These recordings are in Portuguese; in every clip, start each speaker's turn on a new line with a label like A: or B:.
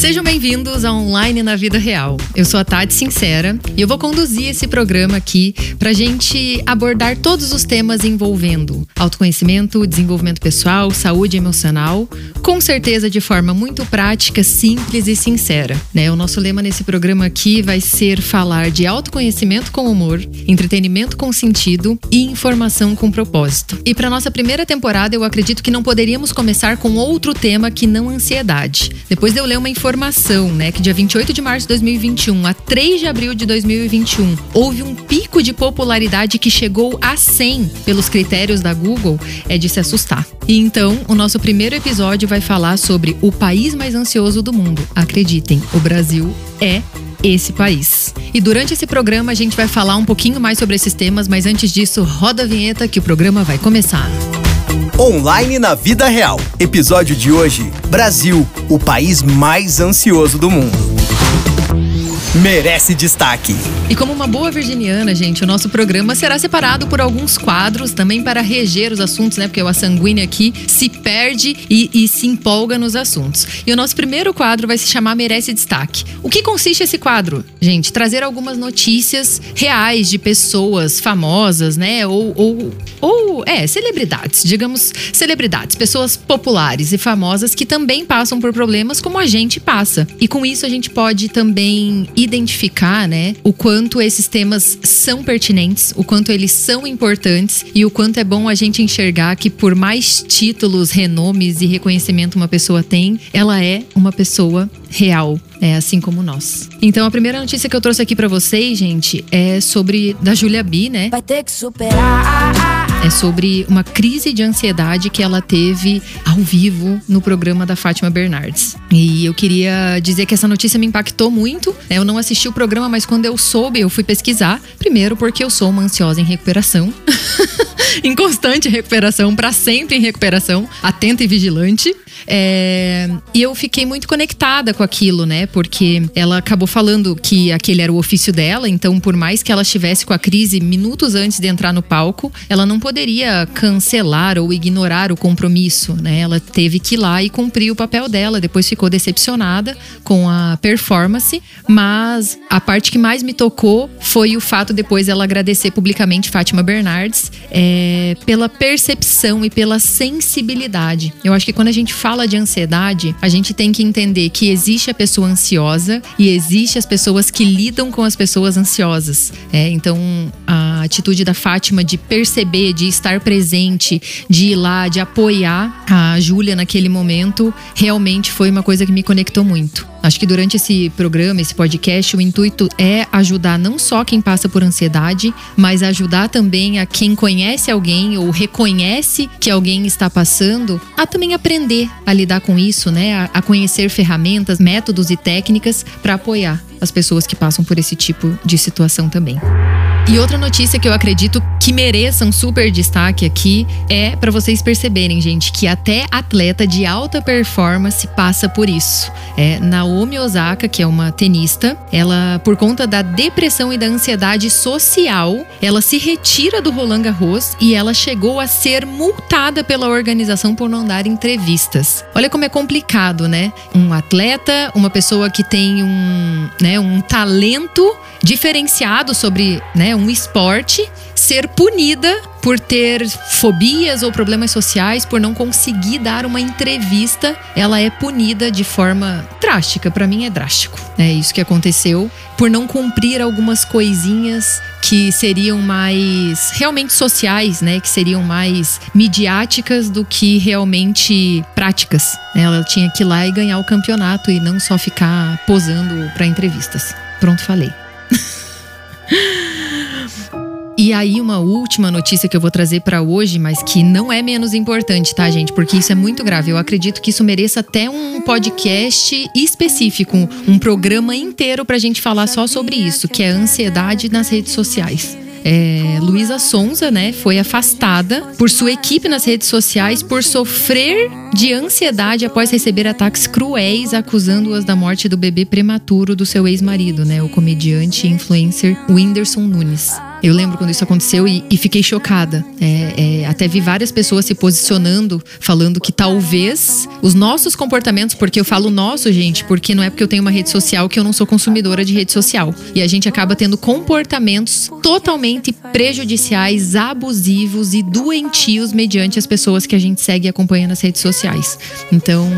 A: Sejam bem-vindos a Online na Vida Real. Eu sou a Tati Sincera e eu vou conduzir esse programa aqui pra gente abordar todos os temas envolvendo autoconhecimento, desenvolvimento pessoal, saúde emocional, com certeza de forma muito prática, simples e sincera. Né? O nosso lema nesse programa aqui vai ser falar de autoconhecimento com humor, entretenimento com sentido e informação com propósito. E para nossa primeira temporada, eu acredito que não poderíamos começar com outro tema que não ansiedade. Depois de eu ler uma informação, né, que dia 28 de março de 2021 a 3 de abril de 2021 houve um pico de popularidade que chegou a 100 pelos critérios da Google, é de se assustar. E então, o nosso primeiro episódio vai falar sobre o país mais ansioso do mundo. Acreditem, o Brasil é esse país. E durante esse programa a gente vai falar um pouquinho mais sobre esses temas, mas antes disso, roda a vinheta que o programa vai começar.
B: Online na vida real. Episódio de hoje: Brasil, o país mais ansioso do mundo merece destaque.
A: E como uma boa virginiana, gente, o nosso programa será separado por alguns quadros também para reger os assuntos, né? Porque A Sanguínea aqui se perde e, e, se empolga nos assuntos. E o nosso primeiro quadro vai se chamar Merece Destaque. O que consiste esse quadro? Gente, trazer algumas notícias reais de pessoas famosas, né? Ou, ou, ou é, celebridades, digamos, celebridades, pessoas populares e famosas que também passam por problemas como a gente passa. E com isso a gente pode também identificar, né, o quanto esses temas são pertinentes, o quanto eles são importantes e o quanto é bom a gente enxergar que por mais títulos, renomes e reconhecimento uma pessoa tem, ela é uma pessoa real, é assim como nós. Então a primeira notícia que eu trouxe aqui para vocês, gente, é sobre da Julia B, né? Vai ter que superar. É sobre uma crise de ansiedade que ela teve ao vivo no programa da Fátima Bernardes. E eu queria dizer que essa notícia me impactou muito. Né? Eu não assisti o programa, mas quando eu soube, eu fui pesquisar. Primeiro, porque eu sou uma ansiosa em recuperação. em constante recuperação, para sempre em recuperação, atenta e vigilante. É, e eu fiquei muito conectada com aquilo, né? Porque ela acabou falando que aquele era o ofício dela, então, por mais que ela estivesse com a crise minutos antes de entrar no palco, ela não poderia cancelar ou ignorar o compromisso, né? Ela teve que ir lá e cumprir o papel dela. Depois ficou decepcionada com a performance, mas a parte que mais me tocou foi o fato depois ela agradecer publicamente Fátima Bernardes é, pela percepção e pela sensibilidade. Eu acho que quando a gente fala fala de ansiedade, a gente tem que entender que existe a pessoa ansiosa e existe as pessoas que lidam com as pessoas ansiosas. É, então, a atitude da Fátima de perceber, de estar presente, de ir lá, de apoiar a Júlia naquele momento, realmente foi uma coisa que me conectou muito. Acho que durante esse programa, esse podcast, o intuito é ajudar não só quem passa por ansiedade, mas ajudar também a quem conhece alguém ou reconhece que alguém está passando a também aprender a lidar com isso, né? A, conhecer ferramentas, métodos e técnicas para apoiar as pessoas que passam por esse tipo de situação também. E outra notícia que eu acredito que mereça um super destaque aqui é para vocês perceberem, gente, que até atleta de alta performance passa por isso. É Naomi Osaka, que é uma tenista, ela por conta da depressão e da ansiedade social, ela se retira do Roland Garros e ela chegou a ser multada pela organização por não dar entrevistas. Olha como é complicado, né? Um atleta, uma pessoa que tem um, né, um talento diferenciado sobre né, um esporte ser punida por ter fobias ou problemas sociais, por não conseguir dar uma entrevista, ela é punida de forma drástica. Para mim é drástico. É isso que aconteceu por não cumprir algumas coisinhas que seriam mais realmente sociais, né? Que seriam mais midiáticas do que realmente práticas. Ela tinha que ir lá e ganhar o campeonato e não só ficar posando para entrevistas. Pronto, falei. E aí, uma última notícia que eu vou trazer para hoje, mas que não é menos importante, tá, gente? Porque isso é muito grave. Eu acredito que isso mereça até um podcast específico, um programa inteiro pra gente falar só sobre isso, que é a ansiedade nas redes sociais. É, Luísa Sonza, né, foi afastada por sua equipe nas redes sociais por sofrer de ansiedade após receber ataques cruéis acusando-as da morte do bebê prematuro do seu ex-marido, né, o comediante e influencer Whindersson Nunes. Eu lembro quando isso aconteceu e, e fiquei chocada. É, é, até vi várias pessoas se posicionando, falando que talvez os nossos comportamentos, porque eu falo nosso, gente, porque não é porque eu tenho uma rede social que eu não sou consumidora de rede social. E a gente acaba tendo comportamentos totalmente prejudiciais, abusivos e doentios mediante as pessoas que a gente segue e acompanha nas redes sociais. Então,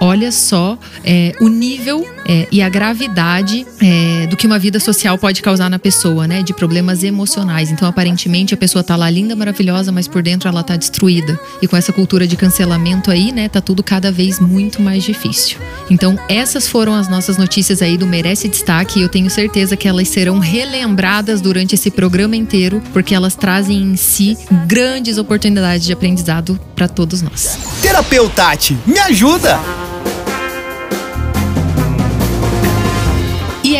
A: olha só é, o nível é, e a gravidade é, do que uma vida social pode causar na pessoa, né? De problemas emocionais. Então, aparentemente, a pessoa tá lá linda, maravilhosa, mas por dentro ela tá destruída. E com essa cultura de cancelamento aí, né? Tá tudo cada vez muito mais difícil. Então, essas foram as nossas notícias aí do Merece Destaque. E eu tenho certeza que elas serão relembradas durante esse programa inteiro, porque elas trazem em si grandes oportunidades de aprendizado para todos nós.
B: Terapeuta, me ajuda!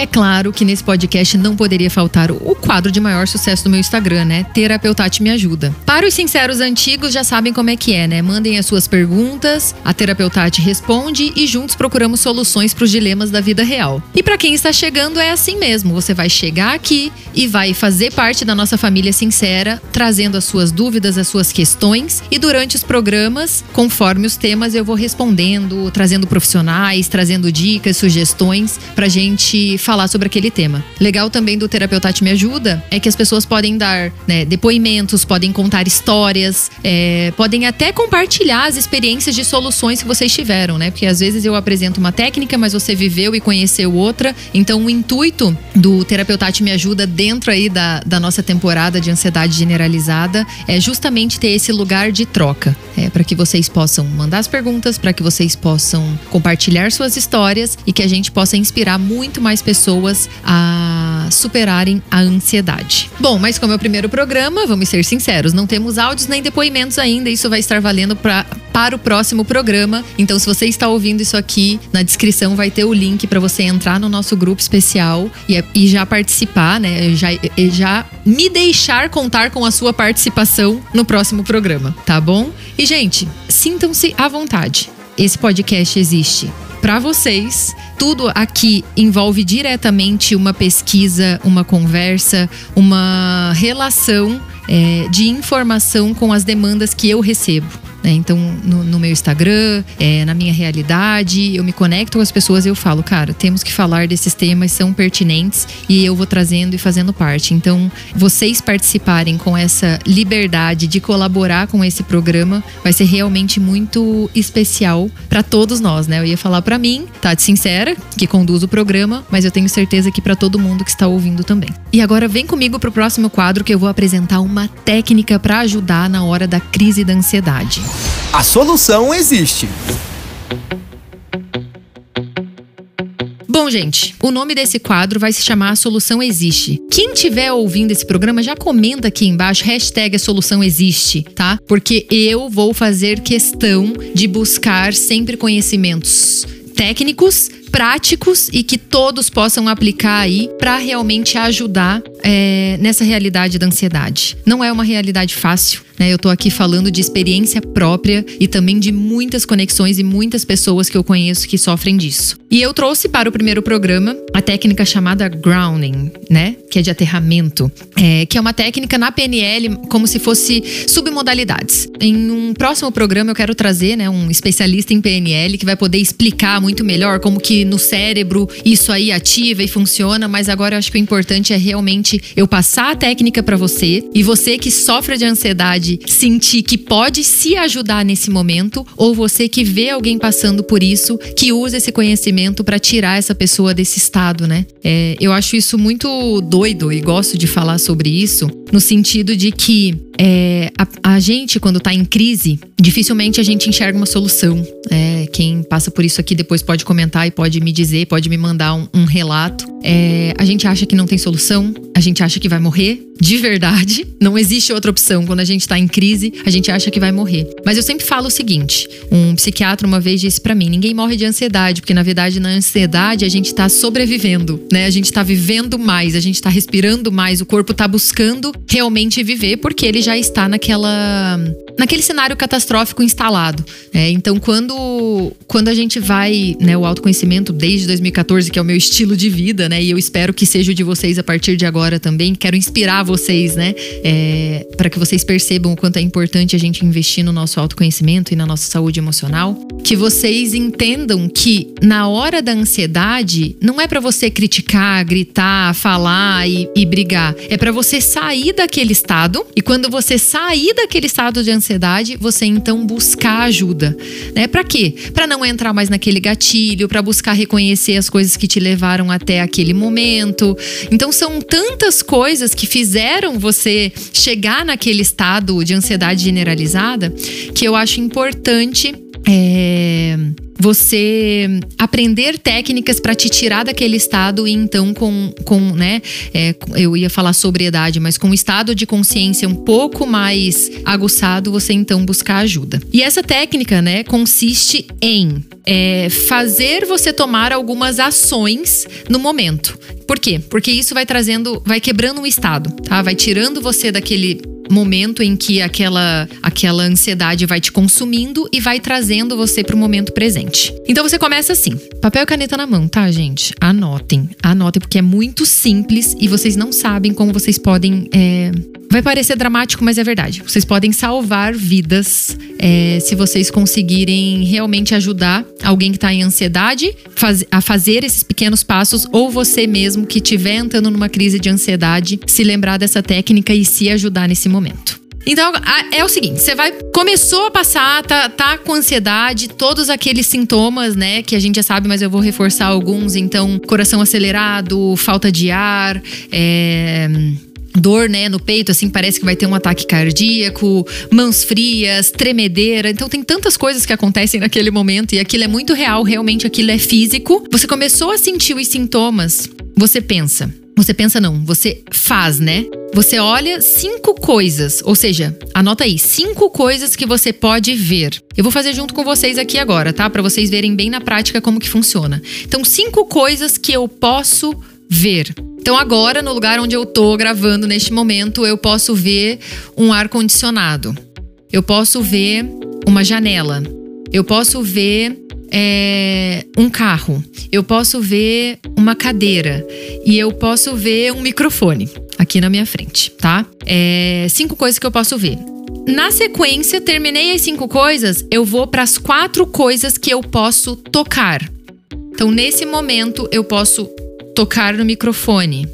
A: É claro que nesse podcast não poderia faltar o quadro de maior sucesso do meu Instagram, né? Terapeutati me ajuda. Para os sinceros antigos já sabem como é que é, né? Mandem as suas perguntas, a Terapeutati responde e juntos procuramos soluções para os dilemas da vida real. E para quem está chegando é assim mesmo, você vai chegar aqui e vai fazer parte da nossa família sincera, trazendo as suas dúvidas, as suas questões e durante os programas, conforme os temas eu vou respondendo, trazendo profissionais, trazendo dicas, sugestões pra gente falar sobre aquele tema. Legal também do Terapeutate Me Ajuda é que as pessoas podem dar né, depoimentos, podem contar histórias, é, podem até compartilhar as experiências de soluções que vocês tiveram, né? Porque às vezes eu apresento uma técnica, mas você viveu e conheceu outra. Então o intuito do Terapeutate Me Ajuda dentro aí da, da nossa temporada de ansiedade generalizada é justamente ter esse lugar de troca. É, para que vocês possam mandar as perguntas, para que vocês possam compartilhar suas histórias e que a gente possa inspirar muito mais pessoas pessoas a superarem a ansiedade. Bom, mas como é o primeiro programa, vamos ser sinceros, não temos áudios nem depoimentos ainda, isso vai estar valendo pra, para o próximo programa. Então, se você está ouvindo isso aqui, na descrição vai ter o link para você entrar no nosso grupo especial e, e já participar, né? Já, já me deixar contar com a sua participação no próximo programa, tá bom? E, gente, sintam-se à vontade. Esse podcast existe para vocês. Tudo aqui envolve diretamente uma pesquisa, uma conversa, uma relação é, de informação com as demandas que eu recebo. Né? Então, no, no, meu Instagram, é, na minha realidade, eu me conecto com as pessoas e eu falo, cara, temos que falar desses temas, são pertinentes e eu vou trazendo e fazendo parte. Então, vocês participarem com essa liberdade de colaborar com esse programa vai ser realmente muito especial para todos nós, né? Eu ia falar para mim, Tati Sincera, que conduz o programa, mas eu tenho certeza que para todo mundo que está ouvindo também. E agora vem comigo pro próximo quadro que eu vou apresentar uma técnica para ajudar na hora da crise da ansiedade.
B: A solução existe.
A: Bom, gente, o nome desse quadro vai se chamar A Solução Existe. Quem estiver ouvindo esse programa, já comenta aqui embaixo, hashtag A Solução Existe, tá? Porque eu vou fazer questão de buscar sempre conhecimentos técnicos práticos e que todos possam aplicar aí para realmente ajudar é, nessa realidade da ansiedade. Não é uma realidade fácil, né? Eu tô aqui falando de experiência própria e também de muitas conexões e muitas pessoas que eu conheço que sofrem disso. E eu trouxe para o primeiro programa a técnica chamada grounding, né? Que é de aterramento, é, que é uma técnica na PNL como se fosse submodalidades. Em um próximo programa eu quero trazer, né, um especialista em PNL que vai poder explicar muito melhor como que no cérebro isso aí ativa e funciona, mas agora eu acho que o importante é realmente eu passar a técnica para você e você que sofre de ansiedade sentir que pode se ajudar nesse momento ou você que vê alguém passando por isso que usa esse conhecimento para tirar essa pessoa desse estado, né? É, eu acho isso muito doido e gosto de falar sobre isso no sentido de que é, a, a, gente, quando tá em crise, dificilmente a gente enxerga uma solução. É, quem passa por isso aqui depois pode comentar e pode me dizer, pode me mandar um, um relato. É, a gente acha que não tem solução, a gente acha que vai morrer, de verdade. Não existe outra opção. Quando a gente tá em crise, a gente acha que vai morrer. Mas eu sempre falo o seguinte: um psiquiatra uma vez disse para mim: ninguém morre de ansiedade, porque na verdade na ansiedade a gente tá sobrevivendo, né? A gente tá vivendo mais, a gente tá respirando mais, o corpo tá buscando realmente viver, porque ele já está naquela naquele cenário catastrófico instalado. É, então, quando, quando a gente vai, né, o autoconhecimento desde 2014, que é o meu estilo de vida, né, e eu espero que seja o de vocês a partir de agora também, quero inspirar vocês, né, é, para que vocês percebam o quanto é importante a gente investir no nosso autoconhecimento e na nossa saúde emocional, que vocês entendam que na hora da ansiedade não é para você criticar, gritar, falar e, e brigar, é para você sair daquele estado e quando você sair daquele estado de ansiedade você então buscar ajuda, né? Para quê? Para não entrar mais naquele gatilho, para buscar reconhecer as coisas que te levaram até aquele momento. Então são tantas coisas que fizeram você chegar naquele estado de ansiedade generalizada que eu acho importante é, você aprender técnicas para te tirar daquele estado e então com, com né, é, eu ia falar sobriedade, mas com um estado de consciência um pouco mais aguçado, você então buscar ajuda. E essa técnica, né, consiste em é, fazer você tomar algumas ações no momento. Por quê? Porque isso vai trazendo, vai quebrando o estado, tá? Vai tirando você daquele momento em que aquela, aquela ansiedade vai te consumindo e vai trazendo você para o momento presente. Então você começa assim: papel e caneta na mão, tá, gente? Anotem, anotem, porque é muito simples e vocês não sabem como vocês podem é, Vai parecer dramático, mas é verdade. Vocês podem salvar vidas é, se vocês conseguirem realmente ajudar alguém que está em ansiedade faz, a fazer esses pequenos passos, ou você mesmo que estiver entrando numa crise de ansiedade, se lembrar dessa técnica e se ajudar nesse momento. Então, é o seguinte, você vai começou a passar, tá, tá com ansiedade, todos aqueles sintomas, né, que a gente já sabe, mas eu vou reforçar alguns. Então, coração acelerado, falta de ar, é, dor, né, no peito, assim, parece que vai ter um ataque cardíaco, mãos frias, tremedeira. Então tem tantas coisas que acontecem naquele momento e aquilo é muito real, realmente aquilo é físico. Você começou a sentir os sintomas, você pensa. Você pensa não, você faz, né? Você olha cinco coisas, ou seja, anota aí, cinco coisas que você pode ver. Eu vou fazer junto com vocês aqui agora, tá? Para vocês verem bem na prática como que funciona. Então, cinco coisas que eu posso ver. Então, agora, no lugar onde eu tô gravando neste momento, eu posso ver um ar-condicionado. Eu posso ver uma janela. Eu posso ver é, um carro. Eu posso ver uma cadeira. E eu posso ver um microfone aqui na minha frente, tá? É, cinco coisas que eu posso ver. Na sequência, terminei as cinco coisas, eu vou para as quatro coisas que eu posso tocar. Então, nesse momento, eu posso tocar no microfone.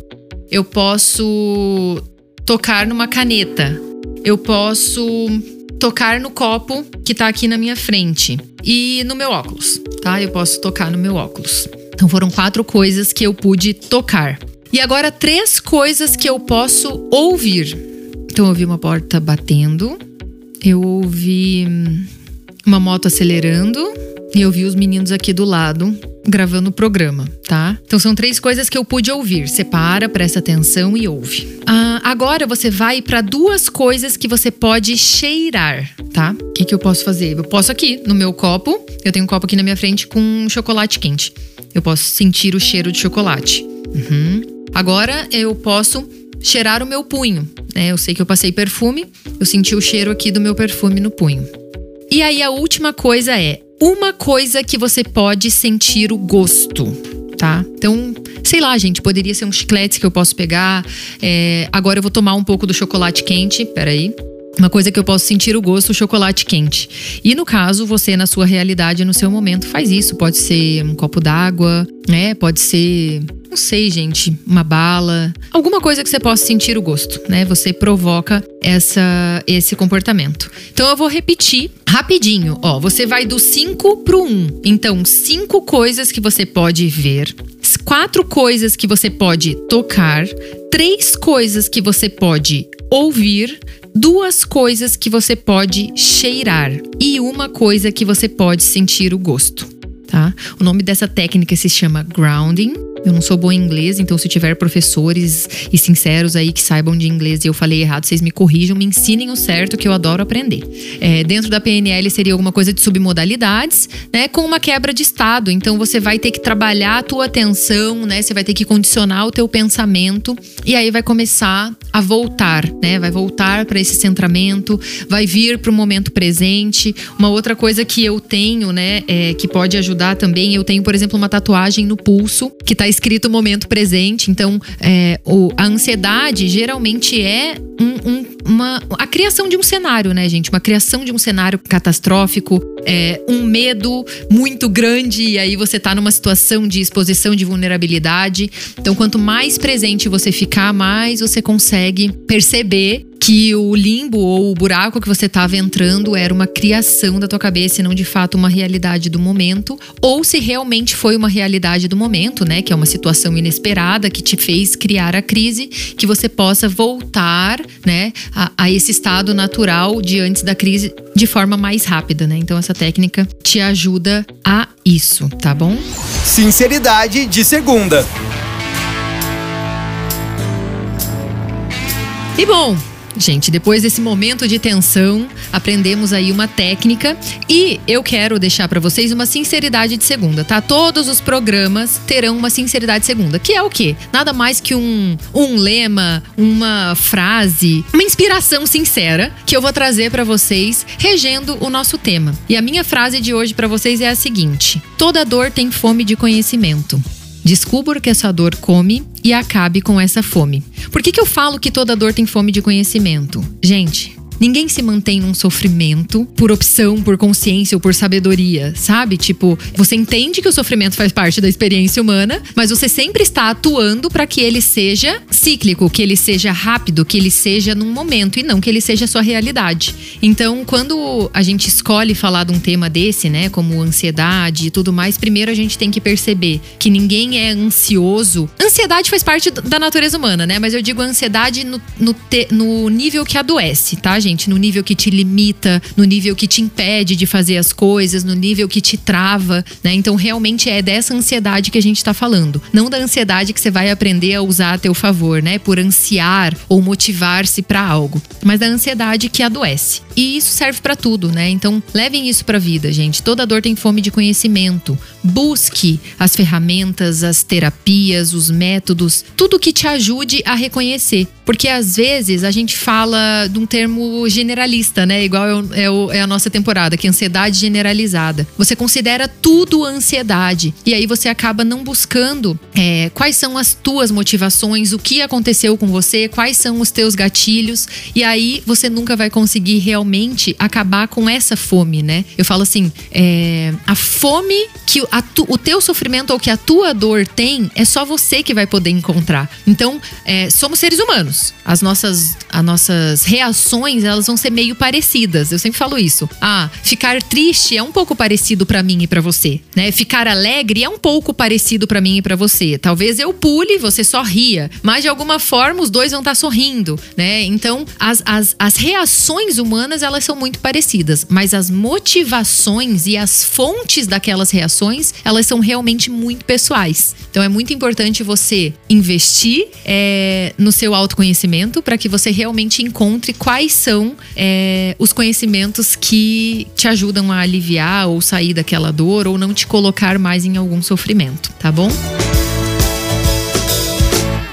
A: Eu posso tocar numa caneta. Eu posso tocar no copo que tá aqui na minha frente e no meu óculos, tá? Eu posso tocar no meu óculos. Então foram quatro coisas que eu pude tocar. E agora três coisas que eu posso ouvir. Então eu ouvi uma porta batendo, eu ouvi uma moto acelerando e eu vi os meninos aqui do lado gravando o programa, tá? Então são três coisas que eu pude ouvir. Separa, presta atenção e ouve. Ah, agora você vai para duas coisas que você pode cheirar, tá? O que, que eu posso fazer? Eu posso aqui no meu copo, eu tenho um copo aqui na minha frente com chocolate quente. Eu posso sentir o cheiro de chocolate. Uhum. Agora eu posso cheirar o meu punho. Né? Eu sei que eu passei perfume, eu senti o cheiro aqui do meu perfume no punho. E aí a última coisa é uma coisa que você pode sentir o gosto, tá? Então, sei lá, gente, poderia ser um chiclete que eu posso pegar. É, agora eu vou tomar um pouco do chocolate quente. Peraí. Uma coisa que eu posso sentir o gosto, o chocolate quente. E no caso, você, na sua realidade, no seu momento, faz isso. Pode ser um copo d'água, né? Pode ser, não sei, gente, uma bala. Alguma coisa que você possa sentir o gosto, né? Você provoca essa, esse comportamento. Então eu vou repetir rapidinho. Ó, você vai do 5 pro 1. Um. Então, cinco coisas que você pode ver quatro coisas que você pode tocar, três coisas que você pode ouvir, duas coisas que você pode cheirar e uma coisa que você pode sentir o gosto, tá? O nome dessa técnica se chama grounding. Eu não sou boa em inglês, então se tiver professores e sinceros aí que saibam de inglês e eu falei errado, vocês me corrijam, me ensinem o certo que eu adoro aprender. É, dentro da PNL seria alguma coisa de submodalidades, né? Com uma quebra de estado. Então você vai ter que trabalhar a tua atenção, né? Você vai ter que condicionar o teu pensamento e aí vai começar a voltar, né? Vai voltar para esse centramento, vai vir para o momento presente. Uma outra coisa que eu tenho, né, é, que pode ajudar também, eu tenho, por exemplo, uma tatuagem no pulso que está escrito momento presente. Então, é, o, a ansiedade geralmente é um, um, uma, a criação de um cenário, né, gente? Uma criação de um cenário catastrófico, é, um medo muito grande, e aí você tá numa situação de exposição de vulnerabilidade. Então, quanto mais presente você ficar, mais você consegue perceber que o limbo ou o buraco que você estava entrando era uma criação da tua cabeça e não de fato uma realidade do momento, ou se realmente foi uma realidade do momento, né, que é uma situação inesperada que te fez criar a crise, que você possa voltar, né, a, a esse estado natural de antes da crise de forma mais rápida, né? Então essa técnica te ajuda a isso, tá bom?
B: Sinceridade de segunda.
A: E bom, Gente, depois desse momento de tensão, aprendemos aí uma técnica e eu quero deixar para vocês uma sinceridade de segunda, tá? Todos os programas terão uma sinceridade de segunda, que é o quê? Nada mais que um, um lema, uma frase, uma inspiração sincera que eu vou trazer para vocês regendo o nosso tema. E a minha frase de hoje para vocês é a seguinte: Toda dor tem fome de conhecimento. Descubra o que essa dor come e acabe com essa fome. Por que, que eu falo que toda dor tem fome de conhecimento? Gente, Ninguém se mantém num sofrimento por opção, por consciência ou por sabedoria, sabe? Tipo, você entende que o sofrimento faz parte da experiência humana, mas você sempre está atuando para que ele seja cíclico, que ele seja rápido, que ele seja num momento e não que ele seja sua realidade. Então, quando a gente escolhe falar de um tema desse, né, como ansiedade e tudo mais, primeiro a gente tem que perceber que ninguém é ansioso. Ansiedade faz parte da natureza humana, né? Mas eu digo ansiedade no, no, te, no nível que adoece, tá, gente? Gente, no nível que te limita, no nível que te impede de fazer as coisas, no nível que te trava, né? Então realmente é dessa ansiedade que a gente está falando, não da ansiedade que você vai aprender a usar a teu favor, né? Por ansiar ou motivar-se para algo, mas da ansiedade que adoece. E isso serve para tudo, né? Então levem isso para vida, gente. Toda dor tem fome de conhecimento. Busque as ferramentas, as terapias, os métodos, tudo que te ajude a reconhecer, porque às vezes a gente fala de um termo generalista, né? Igual é, é, o, é, a nossa temporada, que é ansiedade generalizada. Você considera tudo ansiedade. E aí você acaba não buscando é, quais são as tuas motivações, o que aconteceu com você, quais são os teus gatilhos. E aí você nunca vai conseguir realmente acabar com essa fome, né? Eu falo assim: é, a fome que tu, o teu sofrimento ou que a tua dor tem é só você que vai poder encontrar. Então, é, somos seres humanos. As nossas, as nossas reações elas vão ser meio parecidas. Eu sempre falo isso. Ah, ficar triste é um pouco parecido para mim e para você, né? Ficar alegre é um pouco parecido para mim e para você. Talvez eu pule, você só ria, mas de alguma forma os dois vão estar tá sorrindo, né? Então, as, as, as reações humanas elas são muito parecidas, mas as motivações e as fontes daquelas reações elas são realmente muito pessoais. Então, é muito importante você investir é, no seu autoconhecimento para que você realmente encontre quais são são é, os conhecimentos que te ajudam a aliviar ou sair daquela dor ou não te colocar mais em algum sofrimento, tá bom?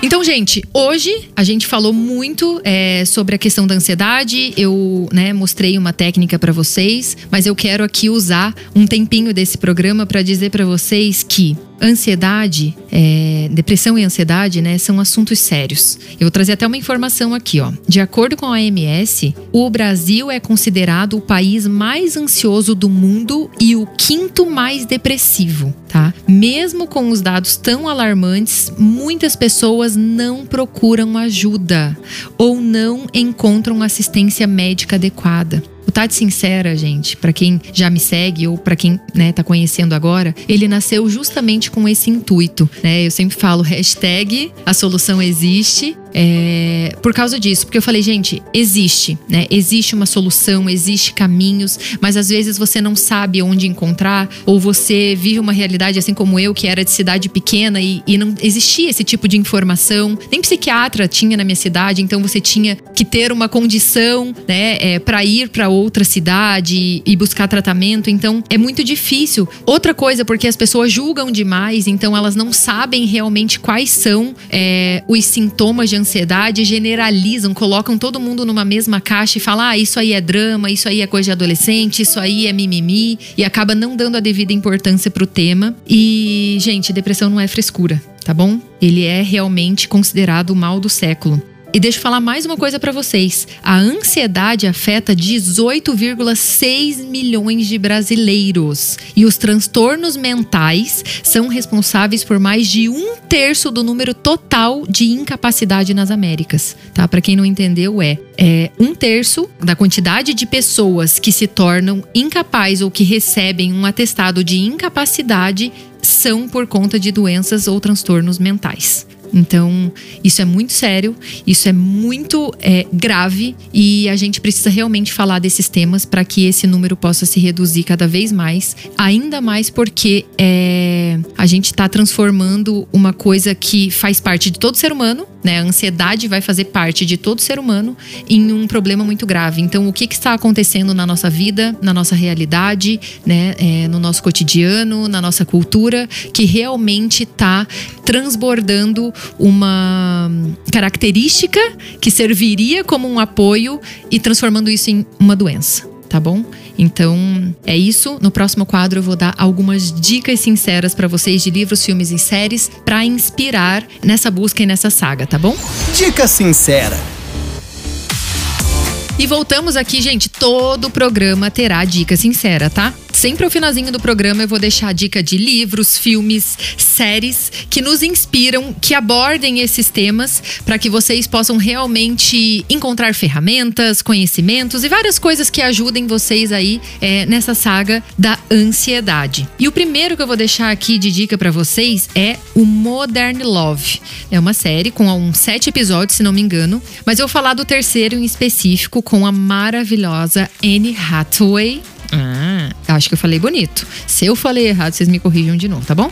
A: Então, gente, hoje a gente falou muito é, sobre a questão da ansiedade. Eu né, mostrei uma técnica para vocês, mas eu quero aqui usar um tempinho desse programa para dizer para vocês que ansiedade, é, depressão e ansiedade, né, são assuntos sérios. Eu vou trazer até uma informação aqui, ó. De acordo com a OMS, o Brasil é considerado o país mais ansioso do mundo e o quinto mais depressivo, tá? Mesmo com os dados tão alarmantes, muitas pessoas não procuram ajuda ou não encontram assistência médica adequada. O Tati Sincera, gente, para quem já me segue ou para quem né, tá conhecendo agora, ele nasceu justamente com esse intuito, né? Eu sempre falo hashtag a solução existe É, por causa disso, porque eu falei, gente, existe, né? Existe uma solução, existe caminhos, mas às vezes você não sabe onde encontrar, ou você vive uma realidade assim como eu, que era de cidade pequena e, e não existia esse tipo de informação. Nem psiquiatra tinha na minha cidade, então você tinha que ter uma condição, né, é, para ir para outra cidade e buscar tratamento. Então é muito difícil. Outra coisa, porque as pessoas julgam demais, então elas não sabem realmente quais são é, os sintomas de ansiedade, generalizam, colocam todo mundo numa mesma caixa e falam: ah, isso aí é drama, isso aí é coisa de adolescente, isso aí é mimimi, e acaba não dando a devida importância pro tema. E, gente, depressão não é frescura, tá bom? Ele é realmente considerado o mal do século. E deixa eu falar mais uma coisa para vocês. A ansiedade afeta 18,6 milhões de brasileiros. E os transtornos mentais são responsáveis por mais de um terço do número total de incapacidade nas Américas. Tá? Para quem não entendeu, é, é um terço da quantidade de pessoas que se tornam incapazes ou que recebem um atestado de incapacidade são por conta de doenças ou transtornos mentais. Então, isso é muito sério, isso é muito é, grave e a gente precisa realmente falar desses temas para que esse número possa se reduzir cada vez mais. Ainda mais porque é, a gente está transformando uma coisa que faz parte de todo ser humano, né? A ansiedade vai fazer parte de todo ser humano em um problema muito grave. Então, o que, que está acontecendo na nossa vida, na nossa realidade, né? É, no nosso cotidiano, na nossa cultura, que realmente está transbordando uma característica que serviria como um apoio e transformando isso em uma doença, tá bom? Então, é isso. No próximo quadro eu vou dar algumas dicas sinceras para vocês de livros, filmes e séries para inspirar nessa busca e nessa saga, tá bom?
B: Dica sincera.
A: E voltamos aqui, gente. Todo programa terá dica sincera, tá? Sempre ao finalzinho do programa eu vou deixar a dica de livros, filmes, séries que nos inspiram, que abordem esses temas para que vocês possam realmente encontrar ferramentas, conhecimentos e várias coisas que ajudem vocês aí é, nessa saga da ansiedade. E o primeiro que eu vou deixar aqui de dica para vocês é o Modern Love. É uma série com uns sete episódios, se não me engano, mas eu vou falar do terceiro em específico com a maravilhosa Anne Hathaway acho que eu falei bonito. Se eu falei errado, vocês me corrijam de novo, tá bom?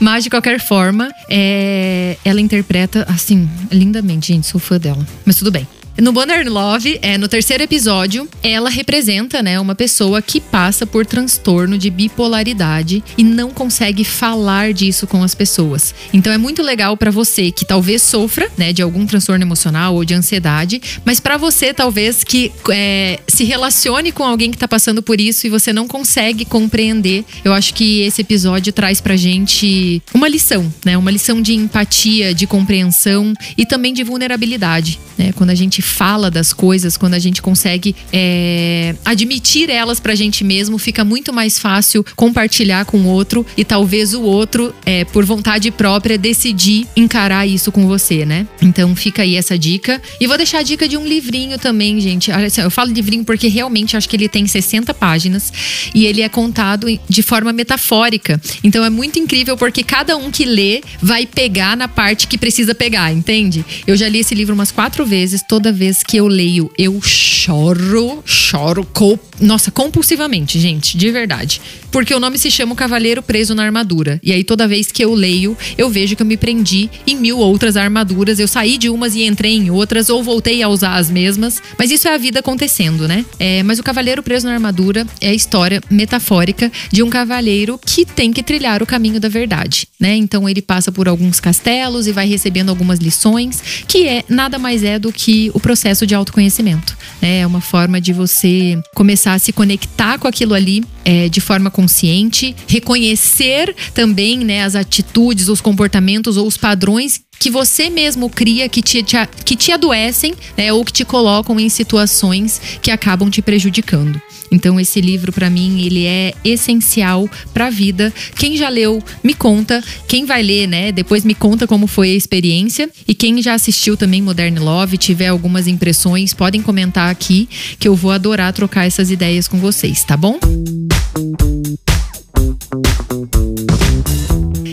A: Mas, de qualquer forma, é... ela interpreta, assim, lindamente, gente. Sou fã dela. Mas tudo bem. No Bonner Love, é, no terceiro episódio, ela representa, né, uma pessoa que passa por transtorno de bipolaridade e não consegue falar disso com as pessoas. Então é muito legal para você que talvez sofra, né, de algum transtorno emocional ou de ansiedade, mas para você talvez que é, se relacione com alguém que tá passando por isso e você não consegue compreender, eu acho que esse episódio traz pra gente uma lição, né, uma lição de empatia, de compreensão e também de vulnerabilidade, né, quando a gente fala das coisas, quando a gente consegue é, admitir elas pra gente mesmo, fica muito mais fácil compartilhar com o outro e talvez o outro, é, por vontade própria, decidir encarar isso com você, né? Então fica aí essa dica. E vou deixar a dica de um livrinho também, gente. Eu falo livrinho porque realmente acho que ele tem 60 páginas e ele é contado de forma metafórica. Então é muito incrível porque cada um que lê vai pegar na parte que precisa pegar, entende? Eu já li esse livro umas quatro vezes, toda vez que eu leio, eu choro, choro, nossa, compulsivamente, gente, de verdade. Porque o nome se chama O Cavaleiro Preso na Armadura. E aí, toda vez que eu leio, eu vejo que eu me prendi em mil outras armaduras. Eu saí de umas e entrei em outras, ou voltei a usar as mesmas. Mas isso é a vida acontecendo, né? É, mas o Cavaleiro Preso na Armadura é a história metafórica de um cavaleiro que tem que trilhar o caminho da verdade, né? Então, ele passa por alguns castelos e vai recebendo algumas lições, que é nada mais é do que o processo de autoconhecimento. Né? É uma forma de você começar a se conectar com aquilo ali é, de forma consciente, reconhecer também né, as atitudes, os comportamentos ou os padrões que você mesmo cria que te, te que te adoecem né, ou que te colocam em situações que acabam te prejudicando. Então esse livro para mim ele é essencial para a vida. Quem já leu, me conta. Quem vai ler, né, depois me conta como foi a experiência. E quem já assistiu também Modern Love, tiver algumas impressões, podem comentar aqui que eu vou adorar trocar essas ideias com vocês, tá bom?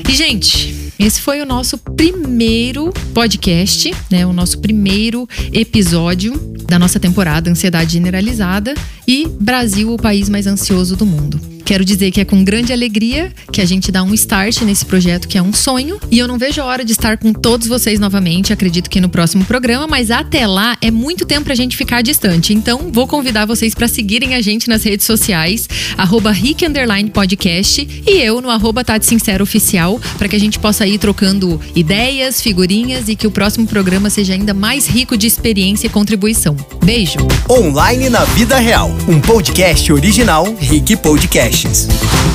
A: E gente, esse foi o nosso primeiro podcast, né? O nosso primeiro episódio da nossa temporada Ansiedade Generalizada e Brasil, o país mais ansioso do mundo. Quero dizer que é com grande alegria que a gente dá um start nesse projeto que é um sonho e eu não vejo a hora de estar com todos vocês novamente, acredito que no próximo programa, mas até lá é muito tempo pra gente ficar distante. Então, vou convidar vocês para seguirem a gente nas redes sociais, arroba Podcast e eu no arroba Tati Sincero Oficial, para que a gente possa ir trocando ideias, figurinhas e que o próximo programa seja ainda mais rico de experiência e contribuição. Beijo!
B: Online na Vida Real, um podcast original Rick Congratulations.